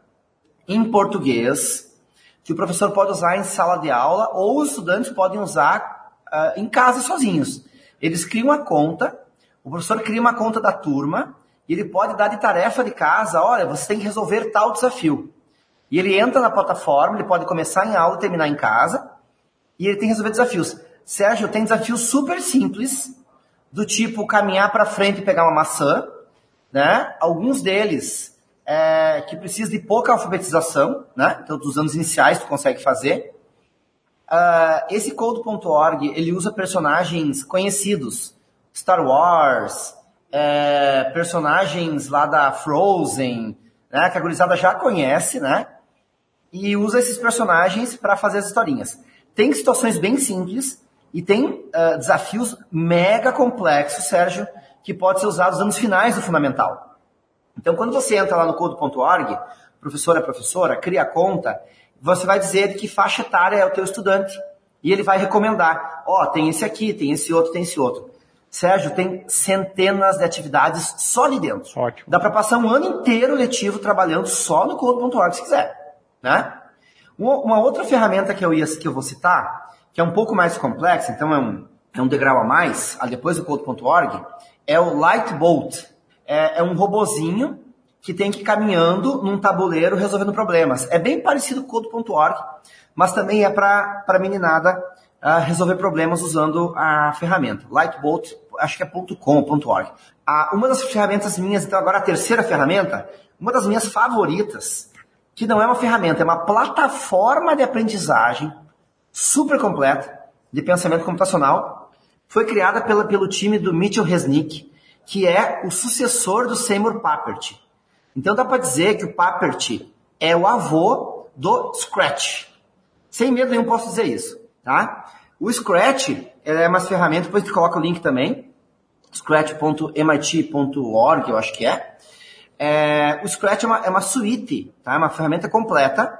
Speaker 2: em português, que o professor pode usar em sala de aula ou os estudantes podem usar uh, em casa sozinhos. Eles criam uma conta, o professor cria uma conta da turma e ele pode dar de tarefa de casa, olha, você tem que resolver tal desafio. E ele entra na plataforma, ele pode começar em aula terminar em casa, e ele tem que resolver desafios. Sérgio, tem desafios super simples, do tipo caminhar para frente e pegar uma maçã, né? Alguns deles é, que precisa de pouca alfabetização, né? Então, dos anos iniciais tu consegue fazer. Uh, esse code.org, ele usa personagens conhecidos. Star Wars, é, personagens lá da Frozen, né? Que a gurizada já conhece, né? E usa esses personagens para fazer as historinhas. Tem situações bem simples e tem uh, desafios mega complexos, Sérgio, que pode ser usados nos anos finais do fundamental. Então, quando você entra lá no code.org, professora, professora, cria a conta, você vai dizer que faixa etária é o teu estudante. E ele vai recomendar, ó, oh, tem esse aqui, tem esse outro, tem esse outro. Sérgio, tem centenas de atividades só ali dentro.
Speaker 1: Ótimo.
Speaker 2: Dá para passar um ano inteiro letivo trabalhando só no code.org se quiser, né? Uma outra ferramenta que eu, ia, que eu vou citar, que é um pouco mais complexa, então é um, é um degrau a mais, depois do code.org, é o Lightbolt é, é um robozinho que tem que ir caminhando num tabuleiro resolvendo problemas. É bem parecido com o Code.org, mas também é para meninada uh, resolver problemas usando a ferramenta. Lightbolt, acho que é .com.org. Uh, uma das ferramentas minhas, então agora a terceira ferramenta, uma das minhas favoritas, que não é uma ferramenta, é uma plataforma de aprendizagem super completa de pensamento computacional, foi criada pela, pelo time do Mitchell Resnick, que é o sucessor do Seymour Papert. Então dá para dizer que o Papert é o avô do Scratch. Sem medo nenhum posso dizer isso, tá? O Scratch é uma ferramenta, depois tu coloca o link também, scratch.mit.org, eu acho que é. é o Scratch é uma, é uma suíte, tá? É uma ferramenta completa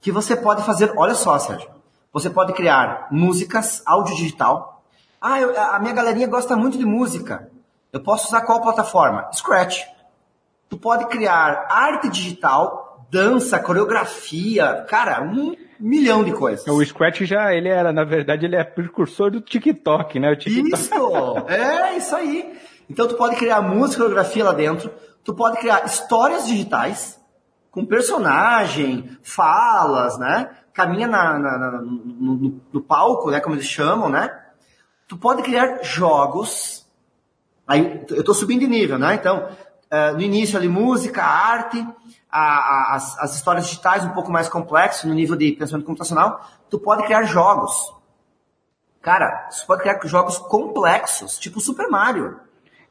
Speaker 2: que você pode fazer, olha só, Sérgio, você pode criar músicas, áudio digital. Ah, eu, a minha galerinha gosta muito de música. Eu posso usar qual plataforma? Scratch. tu pode criar arte digital, dança, coreografia, cara, um milhão de coisas.
Speaker 1: O Scratch já, ele era, na verdade, ele é precursor do TikTok, né? O TikTok.
Speaker 2: Isso! é, isso aí. Então tu pode criar música, coreografia lá dentro, tu pode criar histórias digitais, com personagem, falas, né? Caminha na, na, na no, no, palco, né? Como eles chamam, né? Tu pode criar jogos. Aí eu estou subindo de nível, né? Então, uh, no início ali, música, arte, a, a, as, as histórias digitais um pouco mais complexo, no nível de pensamento computacional, tu pode criar jogos. Cara, você pode criar jogos complexos, tipo Super Mario.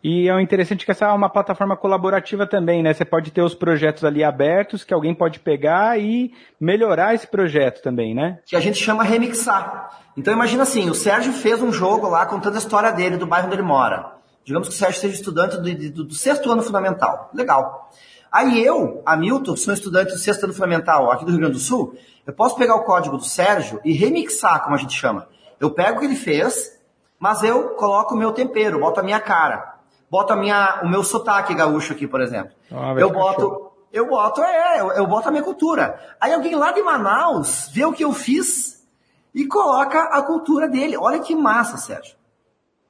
Speaker 1: E é interessante que essa é uma plataforma colaborativa também, né? Você pode ter os projetos ali abertos que alguém pode pegar e melhorar esse projeto também, né?
Speaker 2: Que a gente chama remixar. Então imagina assim, o Sérgio fez um jogo lá contando a história dele, do bairro onde ele mora. Digamos que o Sérgio seja estudante do, do, do sexto ano fundamental. Legal. Aí eu, Hamilton, sou estudante do sexto ano fundamental aqui do Rio Grande do Sul, eu posso pegar o código do Sérgio e remixar, como a gente chama. Eu pego o que ele fez, mas eu coloco o meu tempero, boto a minha cara boto a minha, o meu sotaque gaúcho aqui, por exemplo. Ah, eu boto, eu boto, é, eu, eu boto a minha cultura. Aí alguém lá de Manaus vê o que eu fiz e coloca a cultura dele. Olha que massa, Sérgio.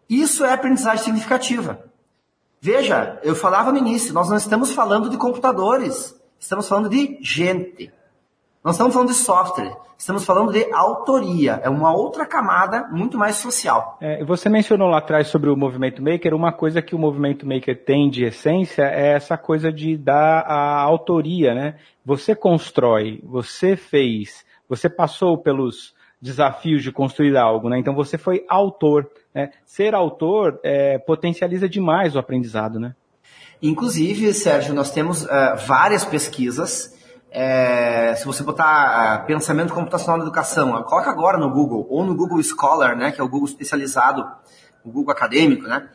Speaker 2: Isso é aprendizagem significativa. Veja, eu falava no início, nós não estamos falando de computadores, estamos falando de gente. Não estamos falando de software, estamos falando de autoria. É uma outra camada muito mais social.
Speaker 1: É, você mencionou lá atrás sobre o movimento maker. Uma coisa que o movimento maker tem de essência é essa coisa de dar a autoria, né? Você constrói, você fez, você passou pelos desafios de construir algo, né? Então você foi autor. Né? Ser autor é, potencializa demais o aprendizado, né?
Speaker 2: Inclusive, Sérgio, nós temos uh, várias pesquisas é, se você botar uh, pensamento computacional na educação, coloca agora no Google, ou no Google Scholar, né, que é o Google especializado, o Google acadêmico, né,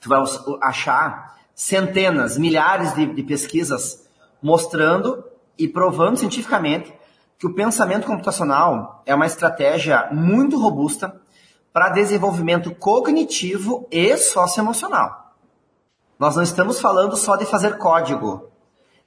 Speaker 2: tu vai achar centenas, milhares de, de pesquisas mostrando e provando cientificamente que o pensamento computacional é uma estratégia muito robusta para desenvolvimento cognitivo e socioemocional. Nós não estamos falando só de fazer código,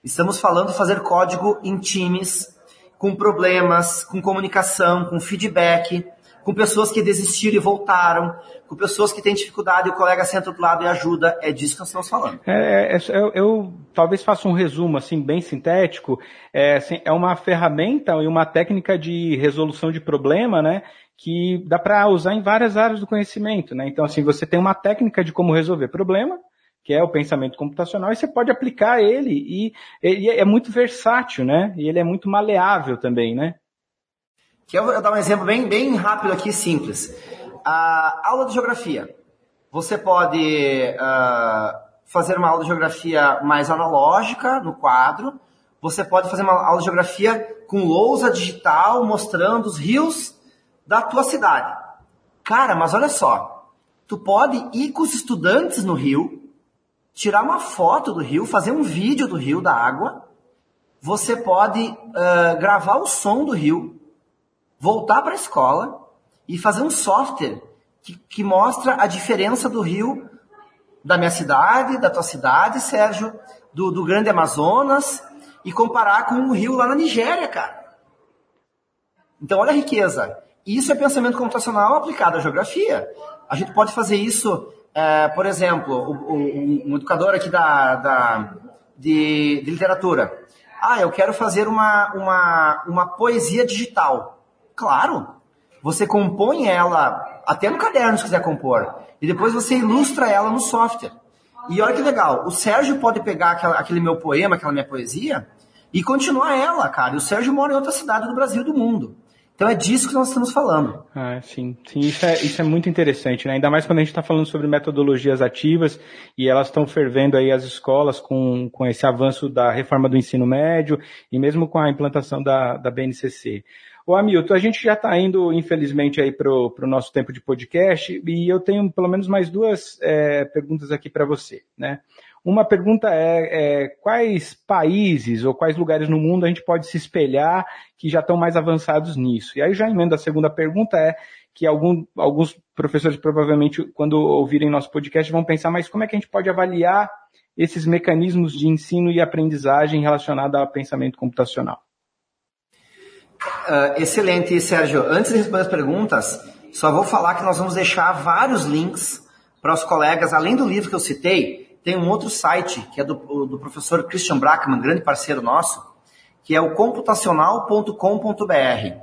Speaker 2: Estamos falando de fazer código em times, com problemas, com comunicação, com feedback, com pessoas que desistiram e voltaram, com pessoas que têm dificuldade e o colega senta do lado e ajuda. É disso que nós estamos falando.
Speaker 1: É, é, é eu, eu, talvez faça um resumo assim bem sintético. É, assim, é uma ferramenta e uma técnica de resolução de problema, né? Que dá para usar em várias áreas do conhecimento, né? Então, assim, você tem uma técnica de como resolver problema, que é o pensamento computacional, e você pode aplicar ele, e ele é muito versátil, né? E ele é muito maleável também, né?
Speaker 2: Que eu vou dar um exemplo bem, bem rápido aqui, simples. A aula de geografia. Você pode uh, fazer uma aula de geografia mais analógica, no quadro. Você pode fazer uma aula de geografia com lousa digital, mostrando os rios da tua cidade. Cara, mas olha só. Tu pode ir com os estudantes no rio, tirar uma foto do rio, fazer um vídeo do rio, da água. Você pode uh, gravar o som do rio, voltar para a escola e fazer um software que, que mostra a diferença do rio da minha cidade, da tua cidade, Sérgio, do, do Grande Amazonas, e comparar com o rio lá na Nigéria, cara. Então, olha a riqueza. Isso é pensamento computacional aplicado à geografia. A gente pode fazer isso é, por exemplo, o, um educador aqui da, da de, de, literatura. Ah, eu quero fazer uma, uma, uma poesia digital. Claro, você compõe ela até no caderno se quiser compor. E depois você ilustra ela no software. E olha que legal, o Sérgio pode pegar aquela, aquele meu poema, aquela minha poesia, e continuar ela, cara. E o Sérgio mora em outra cidade do Brasil do mundo. Então é disso que nós estamos falando.
Speaker 1: Ah, sim, sim, isso é, isso é muito interessante, né? Ainda mais quando a gente está falando sobre metodologias ativas e elas estão fervendo aí as escolas com, com esse avanço da reforma do ensino médio e mesmo com a implantação da, da BNCC. Ô Hamilton, a gente já está indo, infelizmente, aí para o nosso tempo de podcast e eu tenho pelo menos mais duas é, perguntas aqui para você, né? Uma pergunta é, é, quais países ou quais lugares no mundo a gente pode se espelhar que já estão mais avançados nisso? E aí já emendo a segunda pergunta é que algum, alguns professores provavelmente quando ouvirem nosso podcast vão pensar, mas como é que a gente pode avaliar esses mecanismos de ensino e aprendizagem relacionados ao pensamento computacional?
Speaker 2: Uh, excelente, Sérgio. Antes de responder as perguntas, só vou falar que nós vamos deixar vários links para os colegas, além do livro que eu citei, tem um outro site, que é do, do professor Christian Brackman, grande parceiro nosso, que é o computacional.com.br.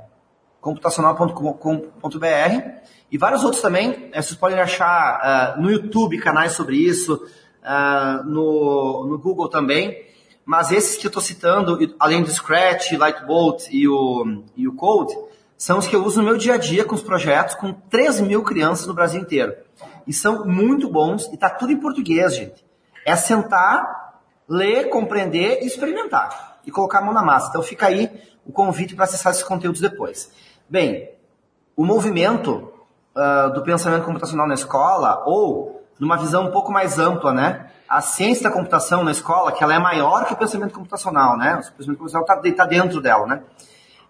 Speaker 2: computacional.com.br e vários outros também, eh, vocês podem achar uh, no YouTube canais sobre isso, uh, no, no Google também, mas esses que eu estou citando, além do Scratch, Lightbolt e o, e o Code, são os que eu uso no meu dia a dia com os projetos, com 3 mil crianças no Brasil inteiro. E são muito bons, e está tudo em português, gente. É sentar, ler, compreender e experimentar. E colocar a mão na massa. Então fica aí o convite para acessar esses conteúdos depois. Bem, o movimento uh, do pensamento computacional na escola, ou numa visão um pouco mais ampla, né? A ciência da computação na escola, que ela é maior que o pensamento computacional, né? O pensamento computacional está tá dentro dela, né?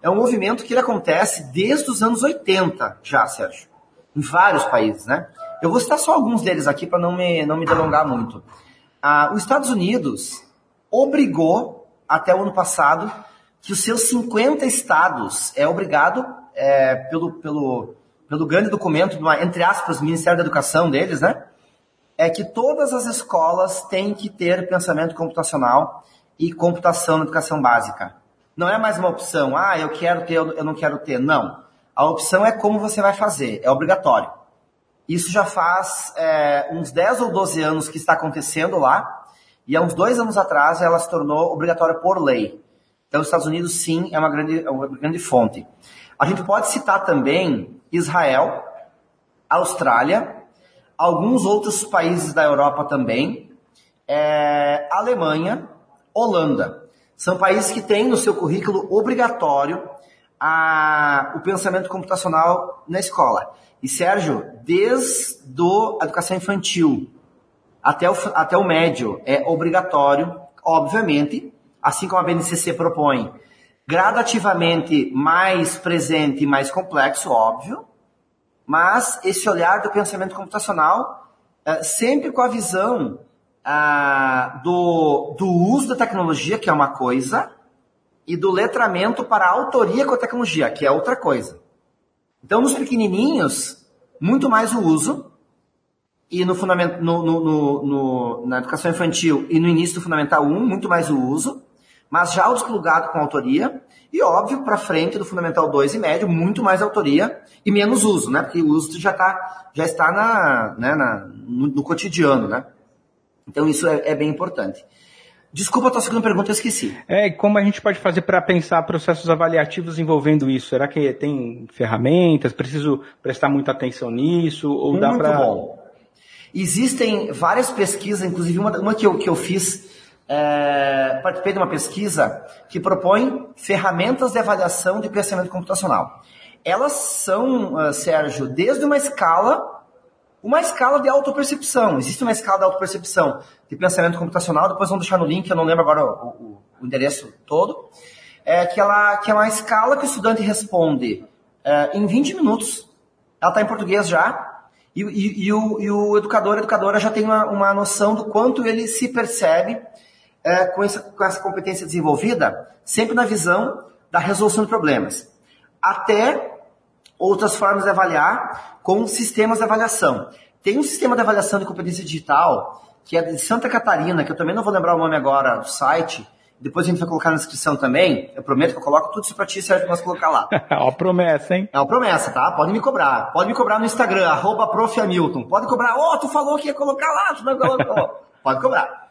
Speaker 2: É um movimento que ele acontece desde os anos 80 já, Sérgio. Em vários países, né? Eu vou citar só alguns deles aqui para não me, não me delongar muito. Ah, os Estados Unidos obrigou, até o ano passado, que os seus 50 estados é obrigado, é, pelo, pelo, pelo grande documento, entre aspas, Ministério da Educação deles, né? É que todas as escolas têm que ter pensamento computacional e computação na educação básica. Não é mais uma opção, ah, eu quero ter, eu não quero ter. Não. A opção é como você vai fazer, é obrigatório. Isso já faz é, uns 10 ou 12 anos que está acontecendo lá, e há uns dois anos atrás ela se tornou obrigatória por lei. Então, os Estados Unidos, sim, é uma grande, é uma grande fonte. A gente pode citar também Israel, Austrália, alguns outros países da Europa também, é, Alemanha, Holanda. São países que têm no seu currículo obrigatório a, o pensamento computacional na escola. E Sérgio, desde a educação infantil até o, até o médio, é obrigatório, obviamente, assim como a BNCC propõe, gradativamente mais presente e mais complexo, óbvio, mas esse olhar do pensamento computacional é, sempre com a visão ah, do, do uso da tecnologia, que é uma coisa, e do letramento para a autoria com a tecnologia, que é outra coisa. Então, nos pequenininhos, muito mais o uso, e no fundamento, no, no, no, na educação infantil e no início do Fundamental 1, muito mais o uso, mas já o desplugado com autoria, e óbvio, para frente do Fundamental 2 e médio, muito mais autoria e menos uso, né? Porque o uso já, tá, já está na, né, na, no, no cotidiano, né? Então isso é, é bem importante. Desculpa a tua segunda pergunta, eu esqueci.
Speaker 1: É, como a gente pode fazer para pensar processos avaliativos envolvendo isso? Será que tem ferramentas? Preciso prestar muita atenção nisso? Ou
Speaker 2: Muito
Speaker 1: dá para...
Speaker 2: bom. Existem várias pesquisas, inclusive uma, uma que, eu, que eu fiz, é, participei de uma pesquisa que propõe ferramentas de avaliação de pensamento computacional. Elas são, uh, Sérgio, desde uma escala uma escala de autopercepção. Existe uma escala de autopercepção de pensamento computacional, depois vamos deixar no link, eu não lembro agora o, o, o endereço todo, é que, ela, que é uma escala que o estudante responde é, em 20 minutos. Ela está em português já, e, e, e, o, e o educador, educadora já tem uma, uma noção do quanto ele se percebe é, com, essa, com essa competência desenvolvida, sempre na visão da resolução de problemas. Até outras formas de avaliar com sistemas de avaliação. Tem um sistema de avaliação de competência digital que é de Santa Catarina, que eu também não vou lembrar o nome agora do site, depois a gente vai colocar na descrição também. Eu prometo que eu coloco tudo isso pra ti, Sérgio, nós colocar lá.
Speaker 1: é uma promessa, hein?
Speaker 2: É uma promessa, tá? Pode me cobrar. Pode me cobrar no Instagram, arroba Pode cobrar. Ô, oh, tu falou que ia colocar lá, tu não colocou. Pode cobrar.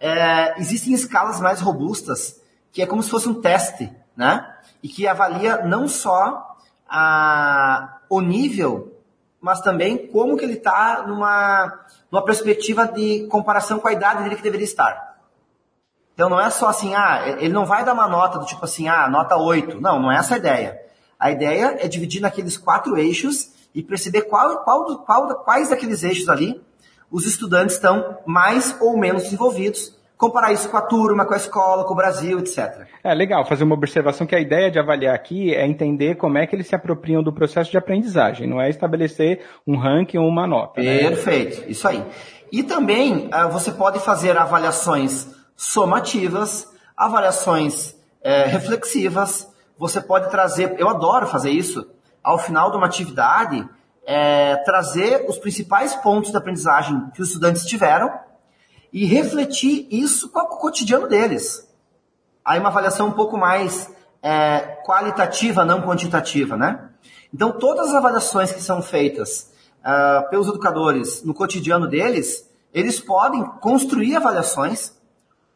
Speaker 2: É, existem escalas mais robustas, que é como se fosse um teste, né? E que avalia não só a, o nível, mas também como que ele está numa, numa perspectiva de comparação com a idade dele que deveria estar. Então não é só assim, ah, ele não vai dar uma nota do tipo assim, ah, nota 8. Não, não é essa a ideia. A ideia é dividir naqueles quatro eixos e perceber qual, qual, qual, quais daqueles eixos ali os estudantes estão mais ou menos desenvolvidos, comparar isso com a turma, com a escola, com o Brasil, etc.
Speaker 1: É legal fazer uma observação que a ideia de avaliar aqui é entender como é que eles se apropriam do processo de aprendizagem, não é estabelecer um ranking ou uma nota.
Speaker 2: Né? Perfeito, isso aí. E também uh, você pode fazer avaliações somativas, avaliações é, reflexivas. Você pode trazer, eu adoro fazer isso, ao final de uma atividade, é, trazer os principais pontos da aprendizagem que os estudantes tiveram e refletir isso com o cotidiano deles. Aí uma avaliação um pouco mais é, qualitativa, não quantitativa, né? Então todas as avaliações que são feitas uh, pelos educadores no cotidiano deles, eles podem construir avaliações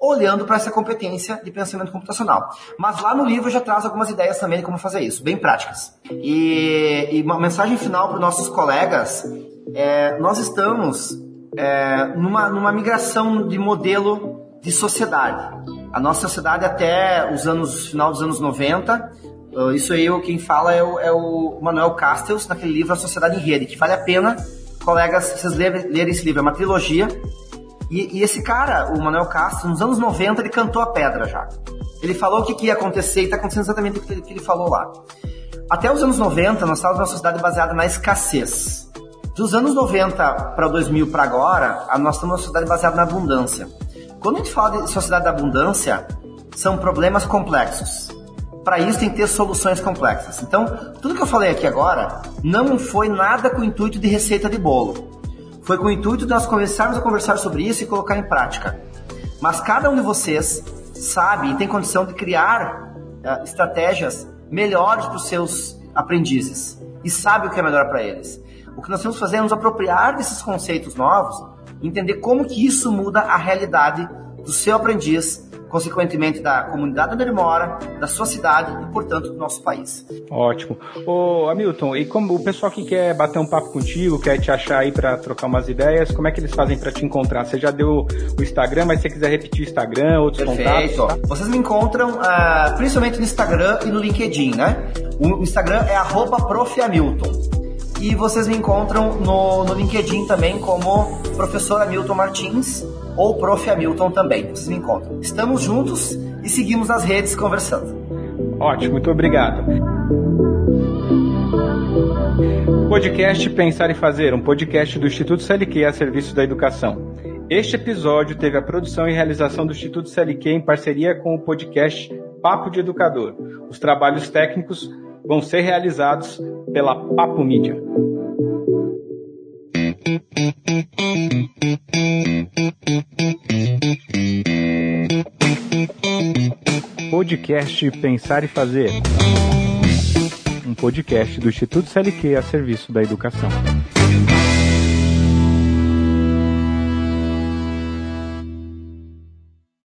Speaker 2: olhando para essa competência de pensamento computacional. Mas lá no livro já traz algumas ideias também de como fazer isso, bem práticas. E, e uma mensagem final para os nossos colegas: é, nós estamos é, numa, numa migração de modelo de sociedade. A nossa sociedade até os anos final dos anos 90, uh, isso aí quem fala é o, é o Manuel Castells, naquele livro A Sociedade em Rede, que vale a pena, colegas, vocês lerem esse livro, é uma trilogia. E, e, esse cara, o Manuel Castro, nos anos 90, ele cantou a pedra já. Ele falou o que, que ia acontecer e está acontecendo exatamente o que que ele falou lá. Até os anos 90, nós estávamos numa sociedade baseada na escassez. Dos anos 90 para 2000 para agora, nós estamos numa sociedade baseada na abundância. Quando a gente fala de sociedade da abundância, são problemas complexos. Para isso tem que ter soluções complexas. Então, tudo que eu falei aqui agora não foi nada com o intuito de receita de bolo. Foi com o intuito de nós começarmos a conversar sobre isso e colocar em prática. Mas cada um de vocês sabe e tem condição de criar uh, estratégias melhores para os seus aprendizes e sabe o que é melhor para eles. O que nós temos que fazer é nos apropriar desses conceitos novos, entender como que isso muda a realidade do seu aprendiz, consequentemente da comunidade onde ele mora, da sua cidade e, portanto, do nosso país.
Speaker 1: Ótimo. Ô, Hamilton, e como o pessoal que quer bater um papo contigo, quer te achar aí para trocar umas ideias, como é que eles fazem para te encontrar? Você já deu o Instagram, mas se você quiser repetir o Instagram, outros Perfeito. contatos?
Speaker 2: Tá? Vocês me encontram uh, principalmente no Instagram e no LinkedIn, né? O Instagram é arroba e vocês me encontram no, no LinkedIn também como professor Hamilton Martins ou Prof. Hamilton também. Vocês me encontram. Estamos juntos e seguimos nas redes conversando.
Speaker 1: Ótimo, muito obrigado. Podcast Pensar e Fazer, um podcast do Instituto CLQ a serviço da educação. Este episódio teve a produção e realização do Instituto CLQ em parceria com o podcast Papo de Educador. Os trabalhos técnicos vão ser realizados pela Papo Mídia. Podcast Pensar e Fazer. Um podcast do Instituto CLQ a serviço da educação.